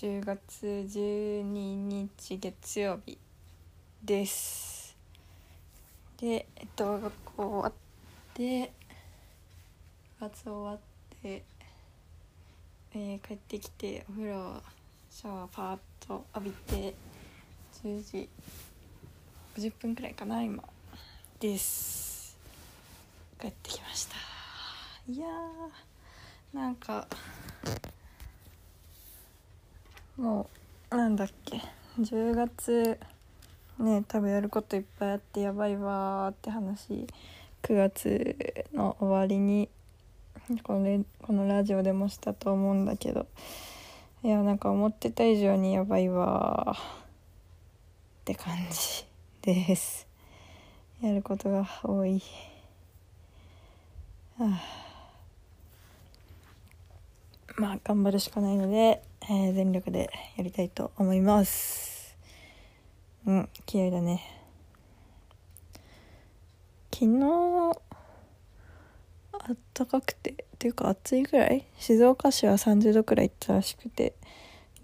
10月12日月曜日です。でえっと学校終わって部活終わって、えー帰ってきてお風呂シャワーパーッと浴びて10時50分くらいかな今です。帰ってきました。いやーなんかもうなんだっけ。10月ね多分やることいっぱいあってやばいわーって話。9月の終わりにこのこのラジオでもしたと思うんだけど。いやなんか思ってた以上にやばいわって感じ です。やることが多い。はあ。まあ頑張るしかないので、えー全力でやりたいと思います。うん気合だね。昨日あったかくてっていうか暑いぐらい？静岡市は30度くらい行ったらしくて。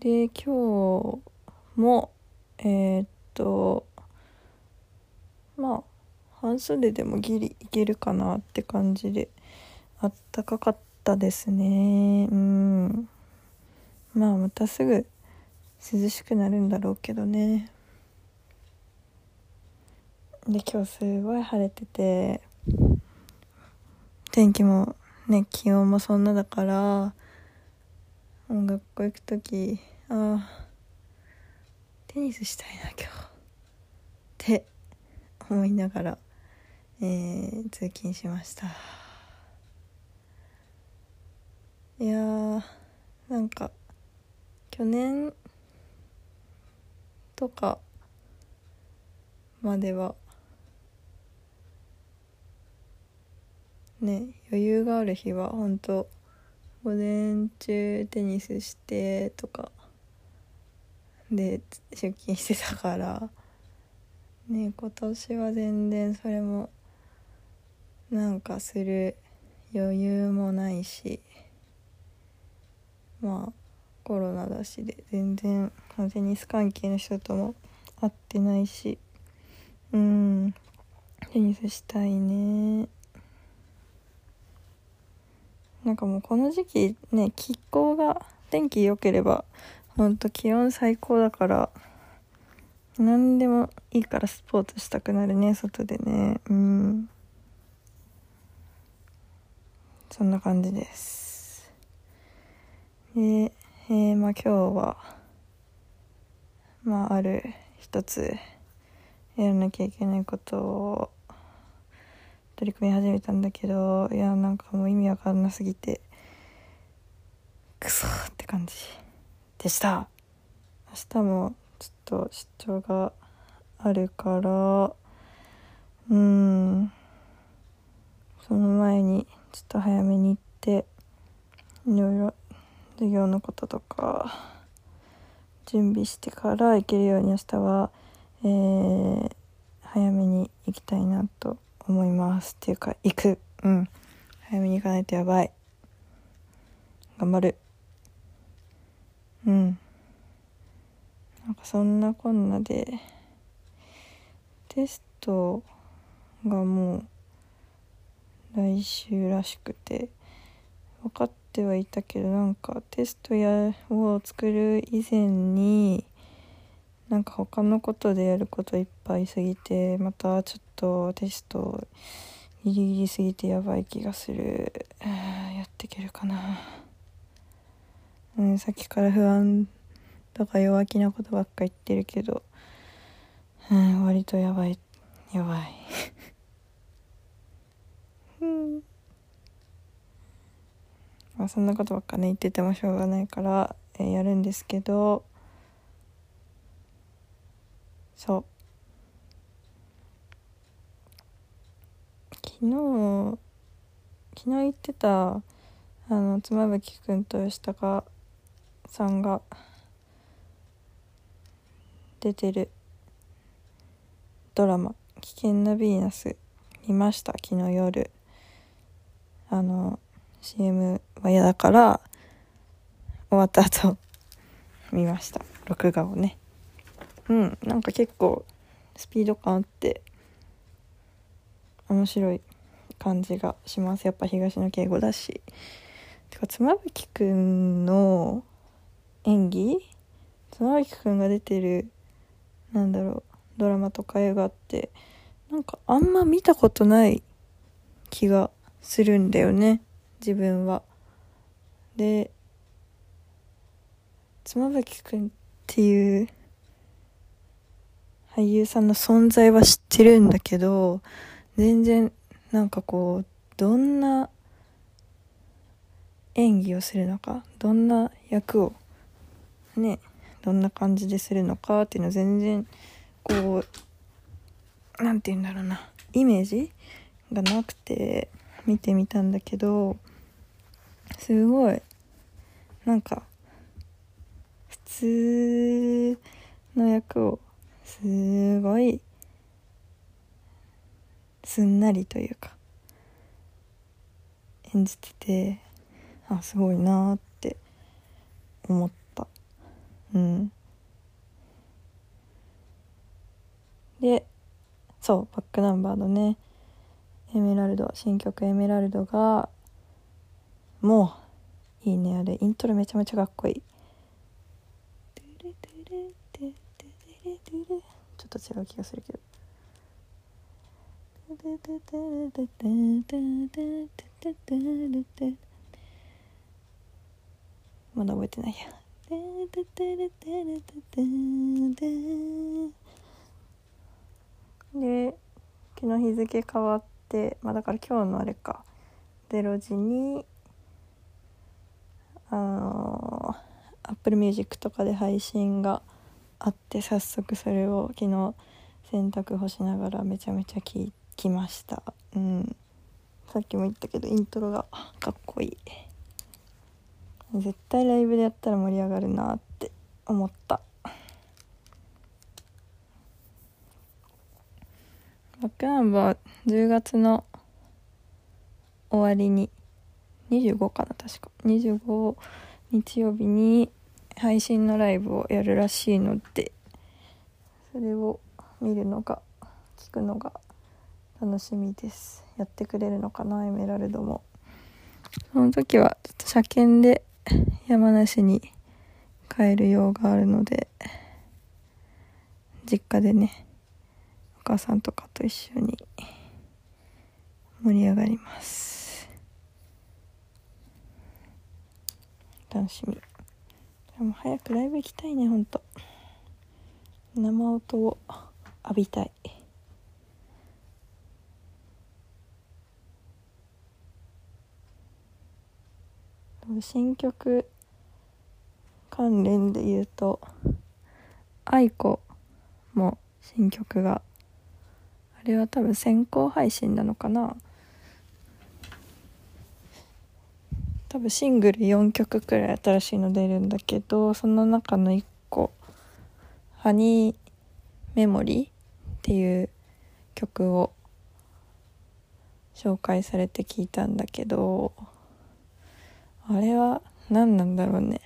で今日もえーっとまあ半袖でもギリいけるかなって感じであったかかったですね。うん。まあまたすぐ涼しくなるんだろうけどね。で今日すごい晴れてて天気もね気温もそんなだからもう学校行く時ああテニスしたいな今日。って思いながら、えー通勤しました。いやーなんか去年とかまではね余裕がある日は本当午前中テニスしてとかで出勤してたからね今年は全然それもなんかする余裕もないしまあコロナだしで全然テニス関係の人とも会ってないしうんテニスしたいね。なんかもうこの時期ね気候が天気良ければほんと気温最高だから何でもいいからスポーツしたくなるね外でね。うん。そんな感じです。でえー、まあ今日はまあある一つやらなきゃいけないことを取り組み始めたんだけどいやなんかもう意味わかんなすぎてクソって感じでした。明日もちょっと出張があるからうんその前にちょっと早めに行っていろいろ授業のこととか準備してから行けるように明日は、えー早めに行きたいなと思います。っていうか行く。うん。早めに行かないとやばい。頑張る。うん。なんかそんなこんなでテストがもう来週らしくて分かってはいたけどなんかテストやを作る以前になんか他のことでやることいっぱいすぎてまたちょっとテストギリギリすぎてやばい気がする。やっていけるかな。うんさっきから不安とか弱気なことばっか言ってるけどうん割とやばいやばい。うん。まあそんなことばっかね言っててもしょうがないから、えーやるんですけどそう。昨日昨日言ってたあの妻夫木君と吉高さんが出てるドラマ「危険なヴィーナス」見ました昨日夜。あの CM は嫌だから終わった後見ました。録画をね。うんなんか結構スピード感あって面白い感じがします。やっぱ東野敬吾だし。てか妻夫木くんの演技妻夫木くんが出てるなんだろうドラマとか映画ってなんかあんま見たことない気がするんだよね。自分は。で妻夫木くんっていう俳優さんの存在は知ってるんだけど全然なんかこうどんな演技をするのかどんな役をねどんな感じでするのかっていうの全然こう何て言うんだろうなイメージがなくて見てみたんだけどすごい。なんか普通の役をすごいすんなりというか演じててあすごいなって思った。うん。でそうバックナンバーのねエメラルド新曲「エメラルド」がもういいね。あれイントロめちゃめちゃかっこいい。ちょっと違う気がするけど。まだ覚えてないや。で昨日日付変わってまあだから今日のあれか。0時にあの Apple Music とかで配信があって早速それを昨日洗濯干しながらめちゃめちゃ聴きました。うん。さっきも言ったけどイントロがかっこいい。絶対ライブでやったら盛り上がるなって思った。バックナンバー10月の終わりに25かな確か。25日曜日に配信のライブをやるらしいのでそれを見るのが聞くのが楽しみです。やってくれるのかなエメラルドも。その時はちょっと車検で山梨に帰る用があるので実家でねお母さんとかと一緒に盛り上がります。楽しみ。でも早くライブ行きたいねほんと。生音を浴びたい。新曲関連で言うと愛子も新曲があれは多分先行配信なのかな？多分シングル4曲くらい新しいの出るんだけどその中の1個「ハニーメモリー」っていう曲を紹介されて聞いたんだけどあれは何なんだろうね。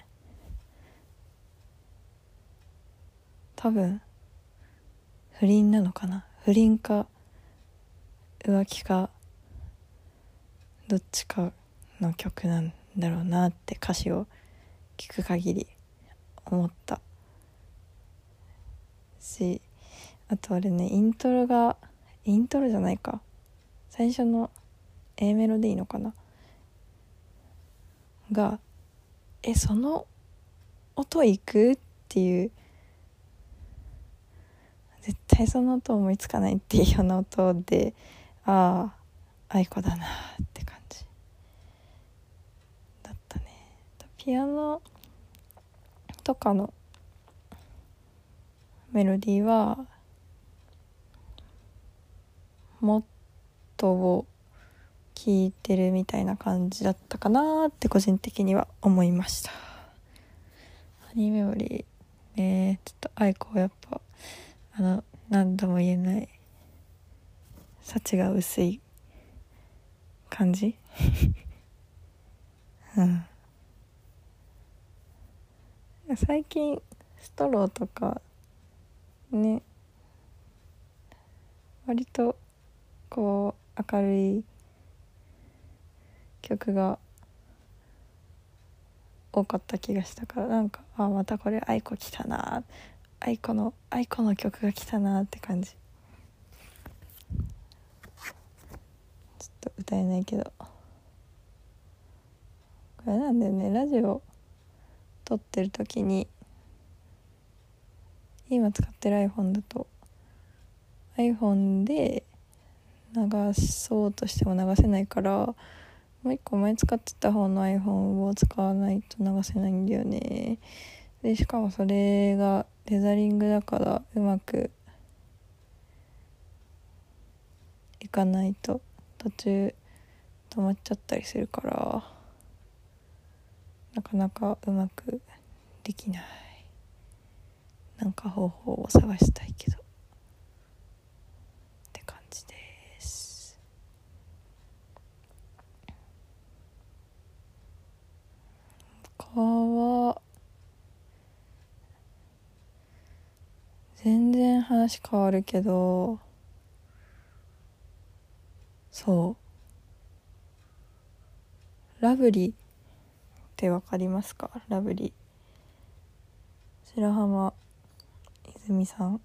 多分不倫なのかな？不倫か浮気かどっちかの曲なんだろうなって歌詞を聞く限り思った。しあとあれねイントロがイントロじゃないか。最初の A メロでいいのかな。がえその音いくっていう。絶対その音思いつかないっていうような音でああ愛子だなって感じだったねピアノとかのメロディーはもっとを聞いてるみたいな感じだったかなって個人的には思いました。アニメよりねちょっと愛子はやっぱあの何とも言えない幸が薄い感じ？うん。最近ストローとかね割とこう明るい曲が多かった気がしたからなんかあまたこれ愛子来たな愛子の愛子の曲が来たなって感じ。ちょっと歌えないけど。これなんだよねラジオ撮ってる時に今使ってる iPhone だと iPhone で流そうとしても流せないからもう一個前使ってた方の iPhone を使わないと流せないんだよね。でしかもそれがテザリングだからうまくいかないと途中止まっちゃったりするから。なかなかうまくできない。なんか方法を探したいけど。って感じです。他は全然話変わるけどそう。 LOVELI ってわかりますか？ LOVELI。白濱イズミさん。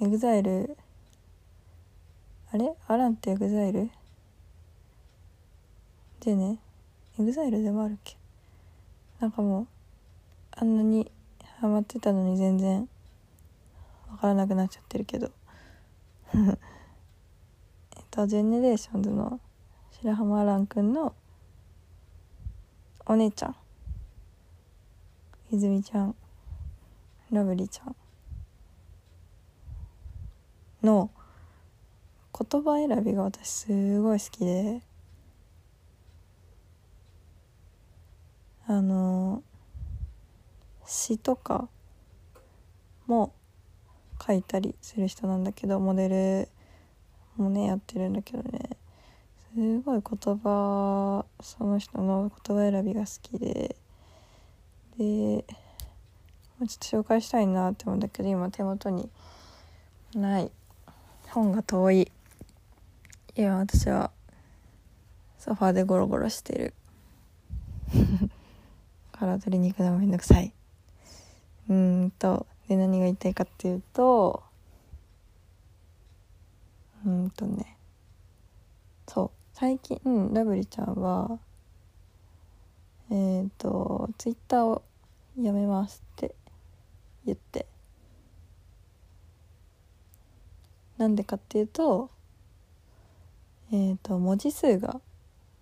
EXILE。あれ？亜嵐って EXILE？でね EXILE でもあるっけ？なんかもうあんなにハマってたのに全然わからなくなっちゃってるけど。えっと GENERATIONS の白濱亜嵐くんのお姉ちゃん。イズミちゃん。 LOVELI ちゃん。の言葉選びが私すごい好きで。あの詩とかも書いたりする人なんだけどモデルもねやってるんだけどね。すごい言葉その人の言葉選びが好きで。でちょっと紹介したいなって思うんだけど今手元にない本が遠い。今私はソファーでゴロゴロしてる。から取りに行くのがめんどくさい。うんとで何が言いたいかっていうとうんとね。そう。最近、ラブリちゃんはえっ、ー、とツイッターをやめますって言って。なんでかっていうとえっ、ー、と文字数が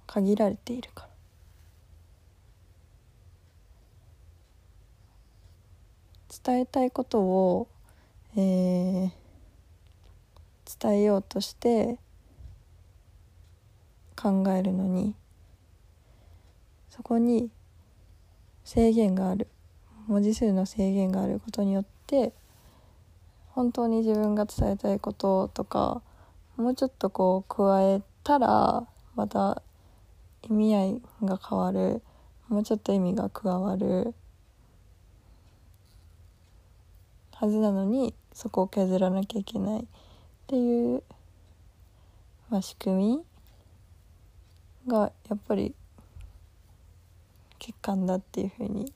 限られているから。伝えたいことを、えー、伝えようとして考えるのにそこに制限がある。文字数の制限があることによって本当に自分が伝えたいこととかもうちょっとこう加えたらまた意味合いが変わる。もうちょっと意味が加わる。はずなのにそこを削らなきゃいけない。っていう、まあ、仕組みがやっぱり欠陥だっていうふうに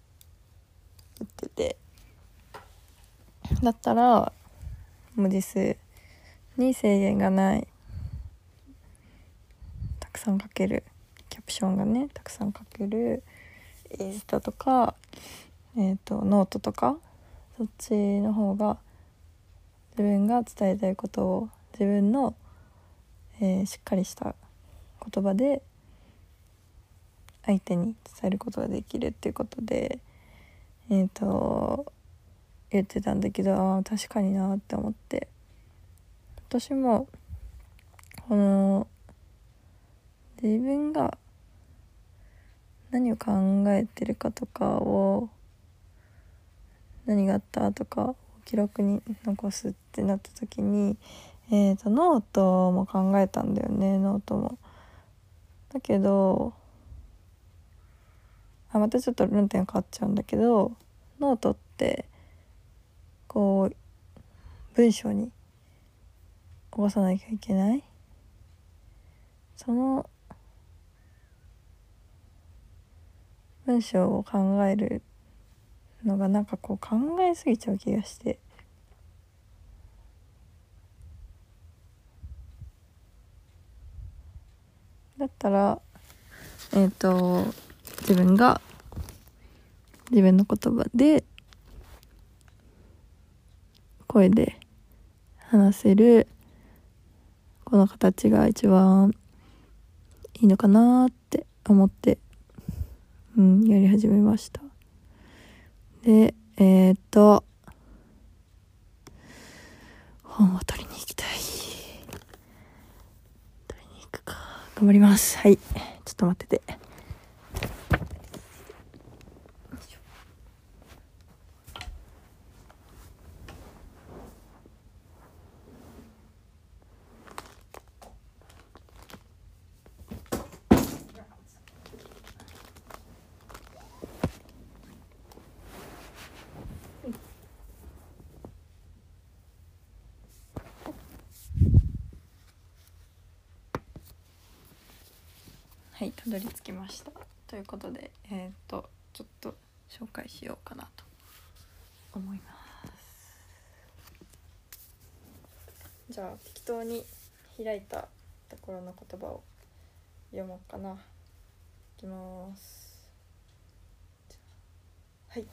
言ってて。だったら文字数に制限がない。たくさん書ける。キャプションがねたくさん書ける。インスタとか、えーとノートとかそっちの方が自分が伝えたいことを自分の、えー、しっかりした言葉で相手に伝えることができるっていうことでえっ、ー、と言ってたんだけどああ確かになって思って私もこの自分が何を考えてるかとかを何があったとか記録に残すってなった時に、えーと、ノートも考えたんだよねノートも。だけどあまたちょっと論点変わっちゃうんだけどノートってこう文章に起こさなきゃいけない？その文章を考えるのがなんかこう考えすぎちゃう気がして。だったらえっ、ー、と自分が自分の言葉で声で話せるこの形が一番いいのかなって思ってうんやり始めました。でえー、っと本を取りに行きたい。取りに行くか。頑張ります。はい。ちょっと待ってて。どり着きました。ということでえっ、ー、とちょっと紹介しようかなと思います。じゃあ適当に開いたところの言葉を読もうかな。いきます。はい。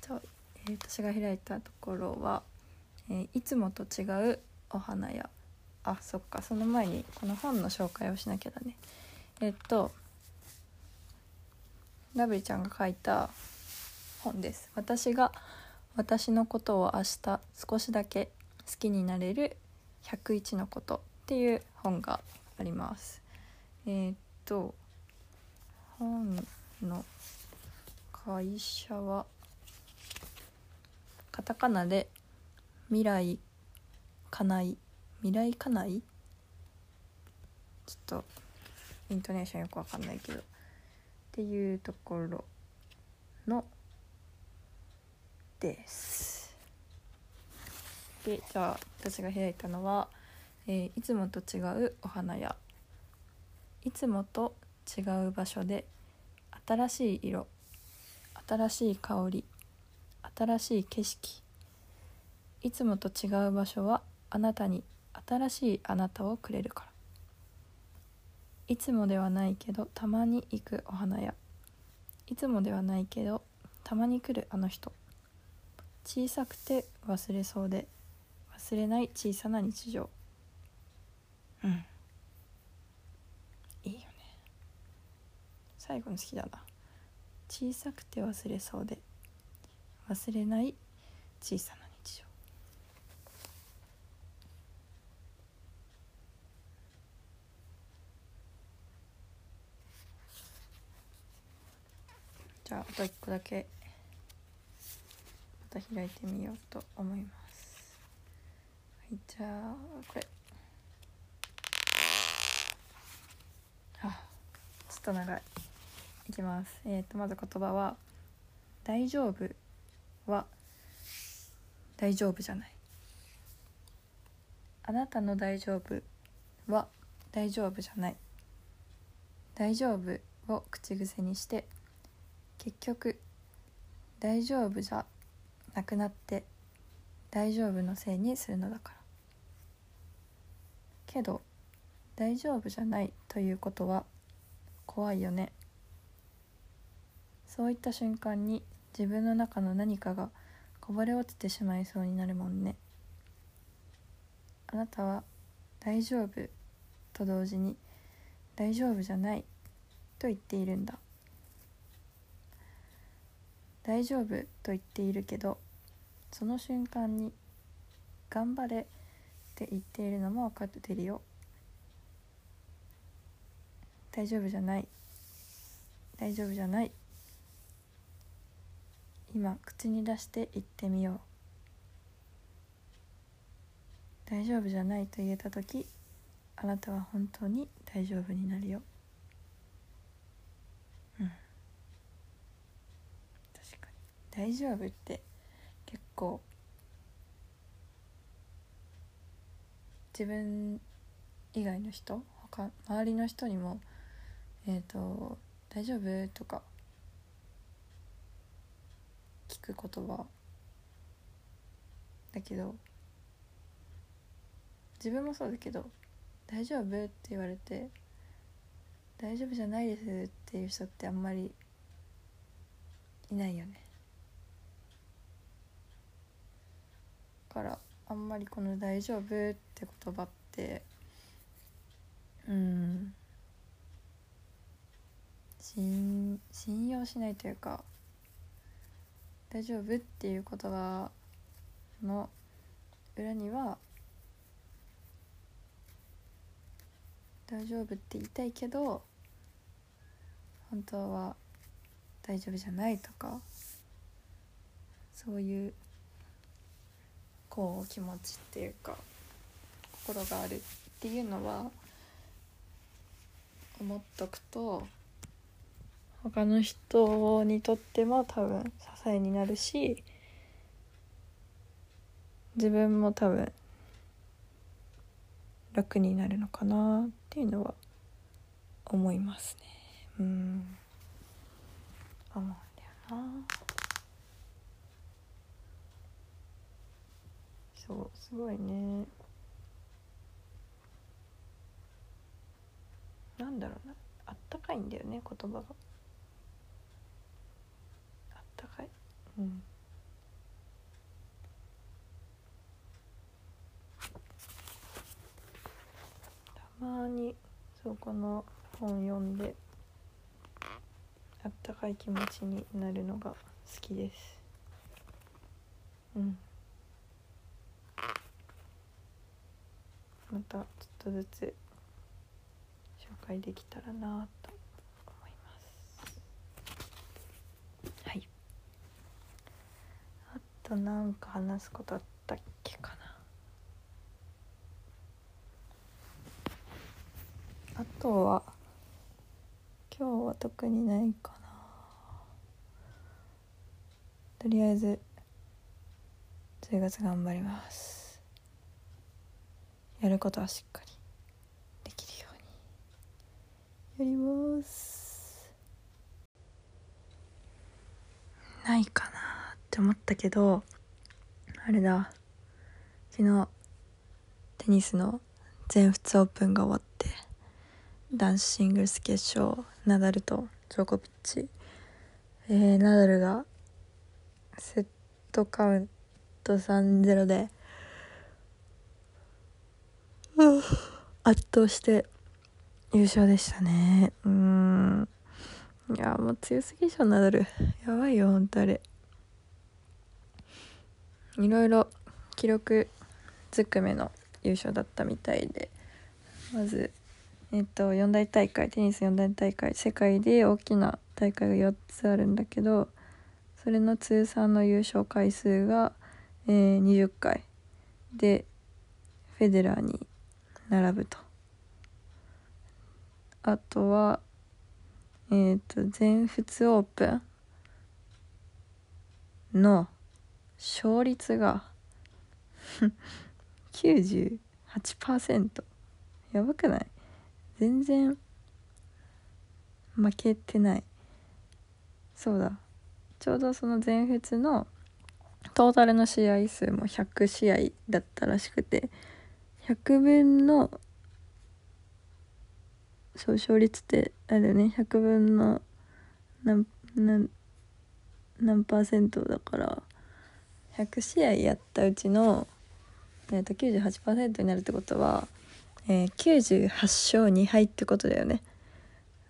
じゃあ、えー、私が開いたところはえー、いつもと違うお花や。あそっか。その前にこの本の紹介をしなきゃだね。えっとラブリちゃんが書いた本です。私が私のことを明日少しだけ好きになれる101のことっていう本があります。えー、っと本の会社はカタカナで未来かない未来かない？ちょっとイントネーションよくわかんないけど。っていうところのです。でじゃあ私が開いたのは、えー、いつもと違うお花やいつもと違う場所で新しい色新しい香り新しい景色。いつもと違う場所はあなたに新しいあなたをくれるから。いつもではないけどたまに行くお花屋。いつもではないけどたまに来るあの人。小さくて忘れそうで忘れない小さな日常。うん。いいよね。最後の好きだな。小さくて忘れそうで忘れない小さなじゃああと1個だけまた開いてみようと思います。はい。じゃあこれあちょっと長い。いきます。えっ、ー、とまず言葉は「大丈夫」は大丈夫じゃない。あなたの大丈夫は大丈夫じゃない。大丈夫を口癖にして「結局大丈夫じゃなくなって大丈夫のせいにするのだから。けど大丈夫じゃないということは怖いよね。そういった瞬間に自分の中の何かがこぼれ落ちてしまいそうになるもんね。あなたは大丈夫と同時に大丈夫じゃないと言っているんだ。大丈夫と言っているけどその瞬間に頑張れって言っているのも分かってるよ。大丈夫じゃない。大丈夫じゃない。今口に出して言ってみよう。大丈夫じゃないと言えた時あなたは本当に大丈夫になるようん確かに大丈夫って。結構。自分以外の人？他周りの人にも「えっ、ー、と大丈夫?」とか。聞く言葉。だけど。自分もそうだけど「大丈夫?」って言われて「大丈夫じゃないです」っていう人ってあんまりいないよね。からあんまりこの「大丈夫?」って言葉ってうん信信用しないというか「大丈夫?」っていう言葉の裏には大丈夫って言いたいけど本当は大丈夫じゃないとかそういうこう気持ちっていうか心があるっていうのは思っとくと他の人にとっても多分支えになるし自分も多分楽になるのかなっていうのは思いますね。うん。思うんだよな。そうすごいね。なんだろうな。あったかいんだよね言葉が。あったかい。うん。たまにそうこの本読んであったかい気持ちになるのが好きです。うん。またちょっとずつ紹介できたらなと思います。はい。あとなんか話すことあったっけかな。あとは今日は特にないかな。とりあえず10月頑張ります。やることはしっかりできるように。やります。ないかなって思ったけどあれだ。昨日テニスの全仏オープンが終わって男子シングルス決勝ナダルとジョコビッチ、えー、ナダルがセットカウント3-0で圧倒して優勝でしたね。うん。いやもう強すぎでしょナダル。やばいよほんとあれいろいろ記録ずくめの優勝だったみたいで。まずえっと四大大会テニス四大大会世界で大きな大会が4つあるんだけどそれの通算の優勝回数が、えー、20回。でフェデラーに並ぶと。あとはえっ、ー、と全仏オープンの勝率が 98%やばくない？全然負けてない。そうだ。ちょうどその全仏のトータルの試合数も100試合だったらしくて100分のそう勝率ってあれだよね。100分の何何何パーセントだから100試合やったうちの、えー、と98%になるってことは、えー、98勝2敗ってことだよね。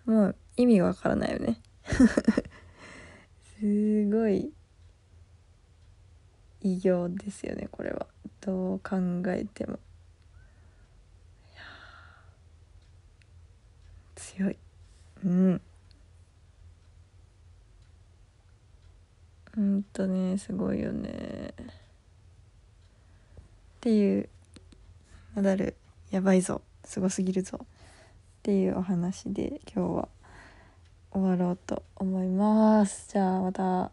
もう意味がわからないよね。すごい偉業ですよねこれは。どう考えても。強い。うん。うんとねすごいよね。っていうナダルやばいぞ。すごすぎるぞ。っていうお話で今日は終わろうと思います。じゃあまた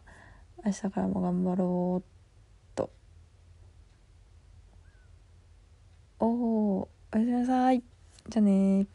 明日からも頑張ろうと。おおおやすみなさい。じゃあね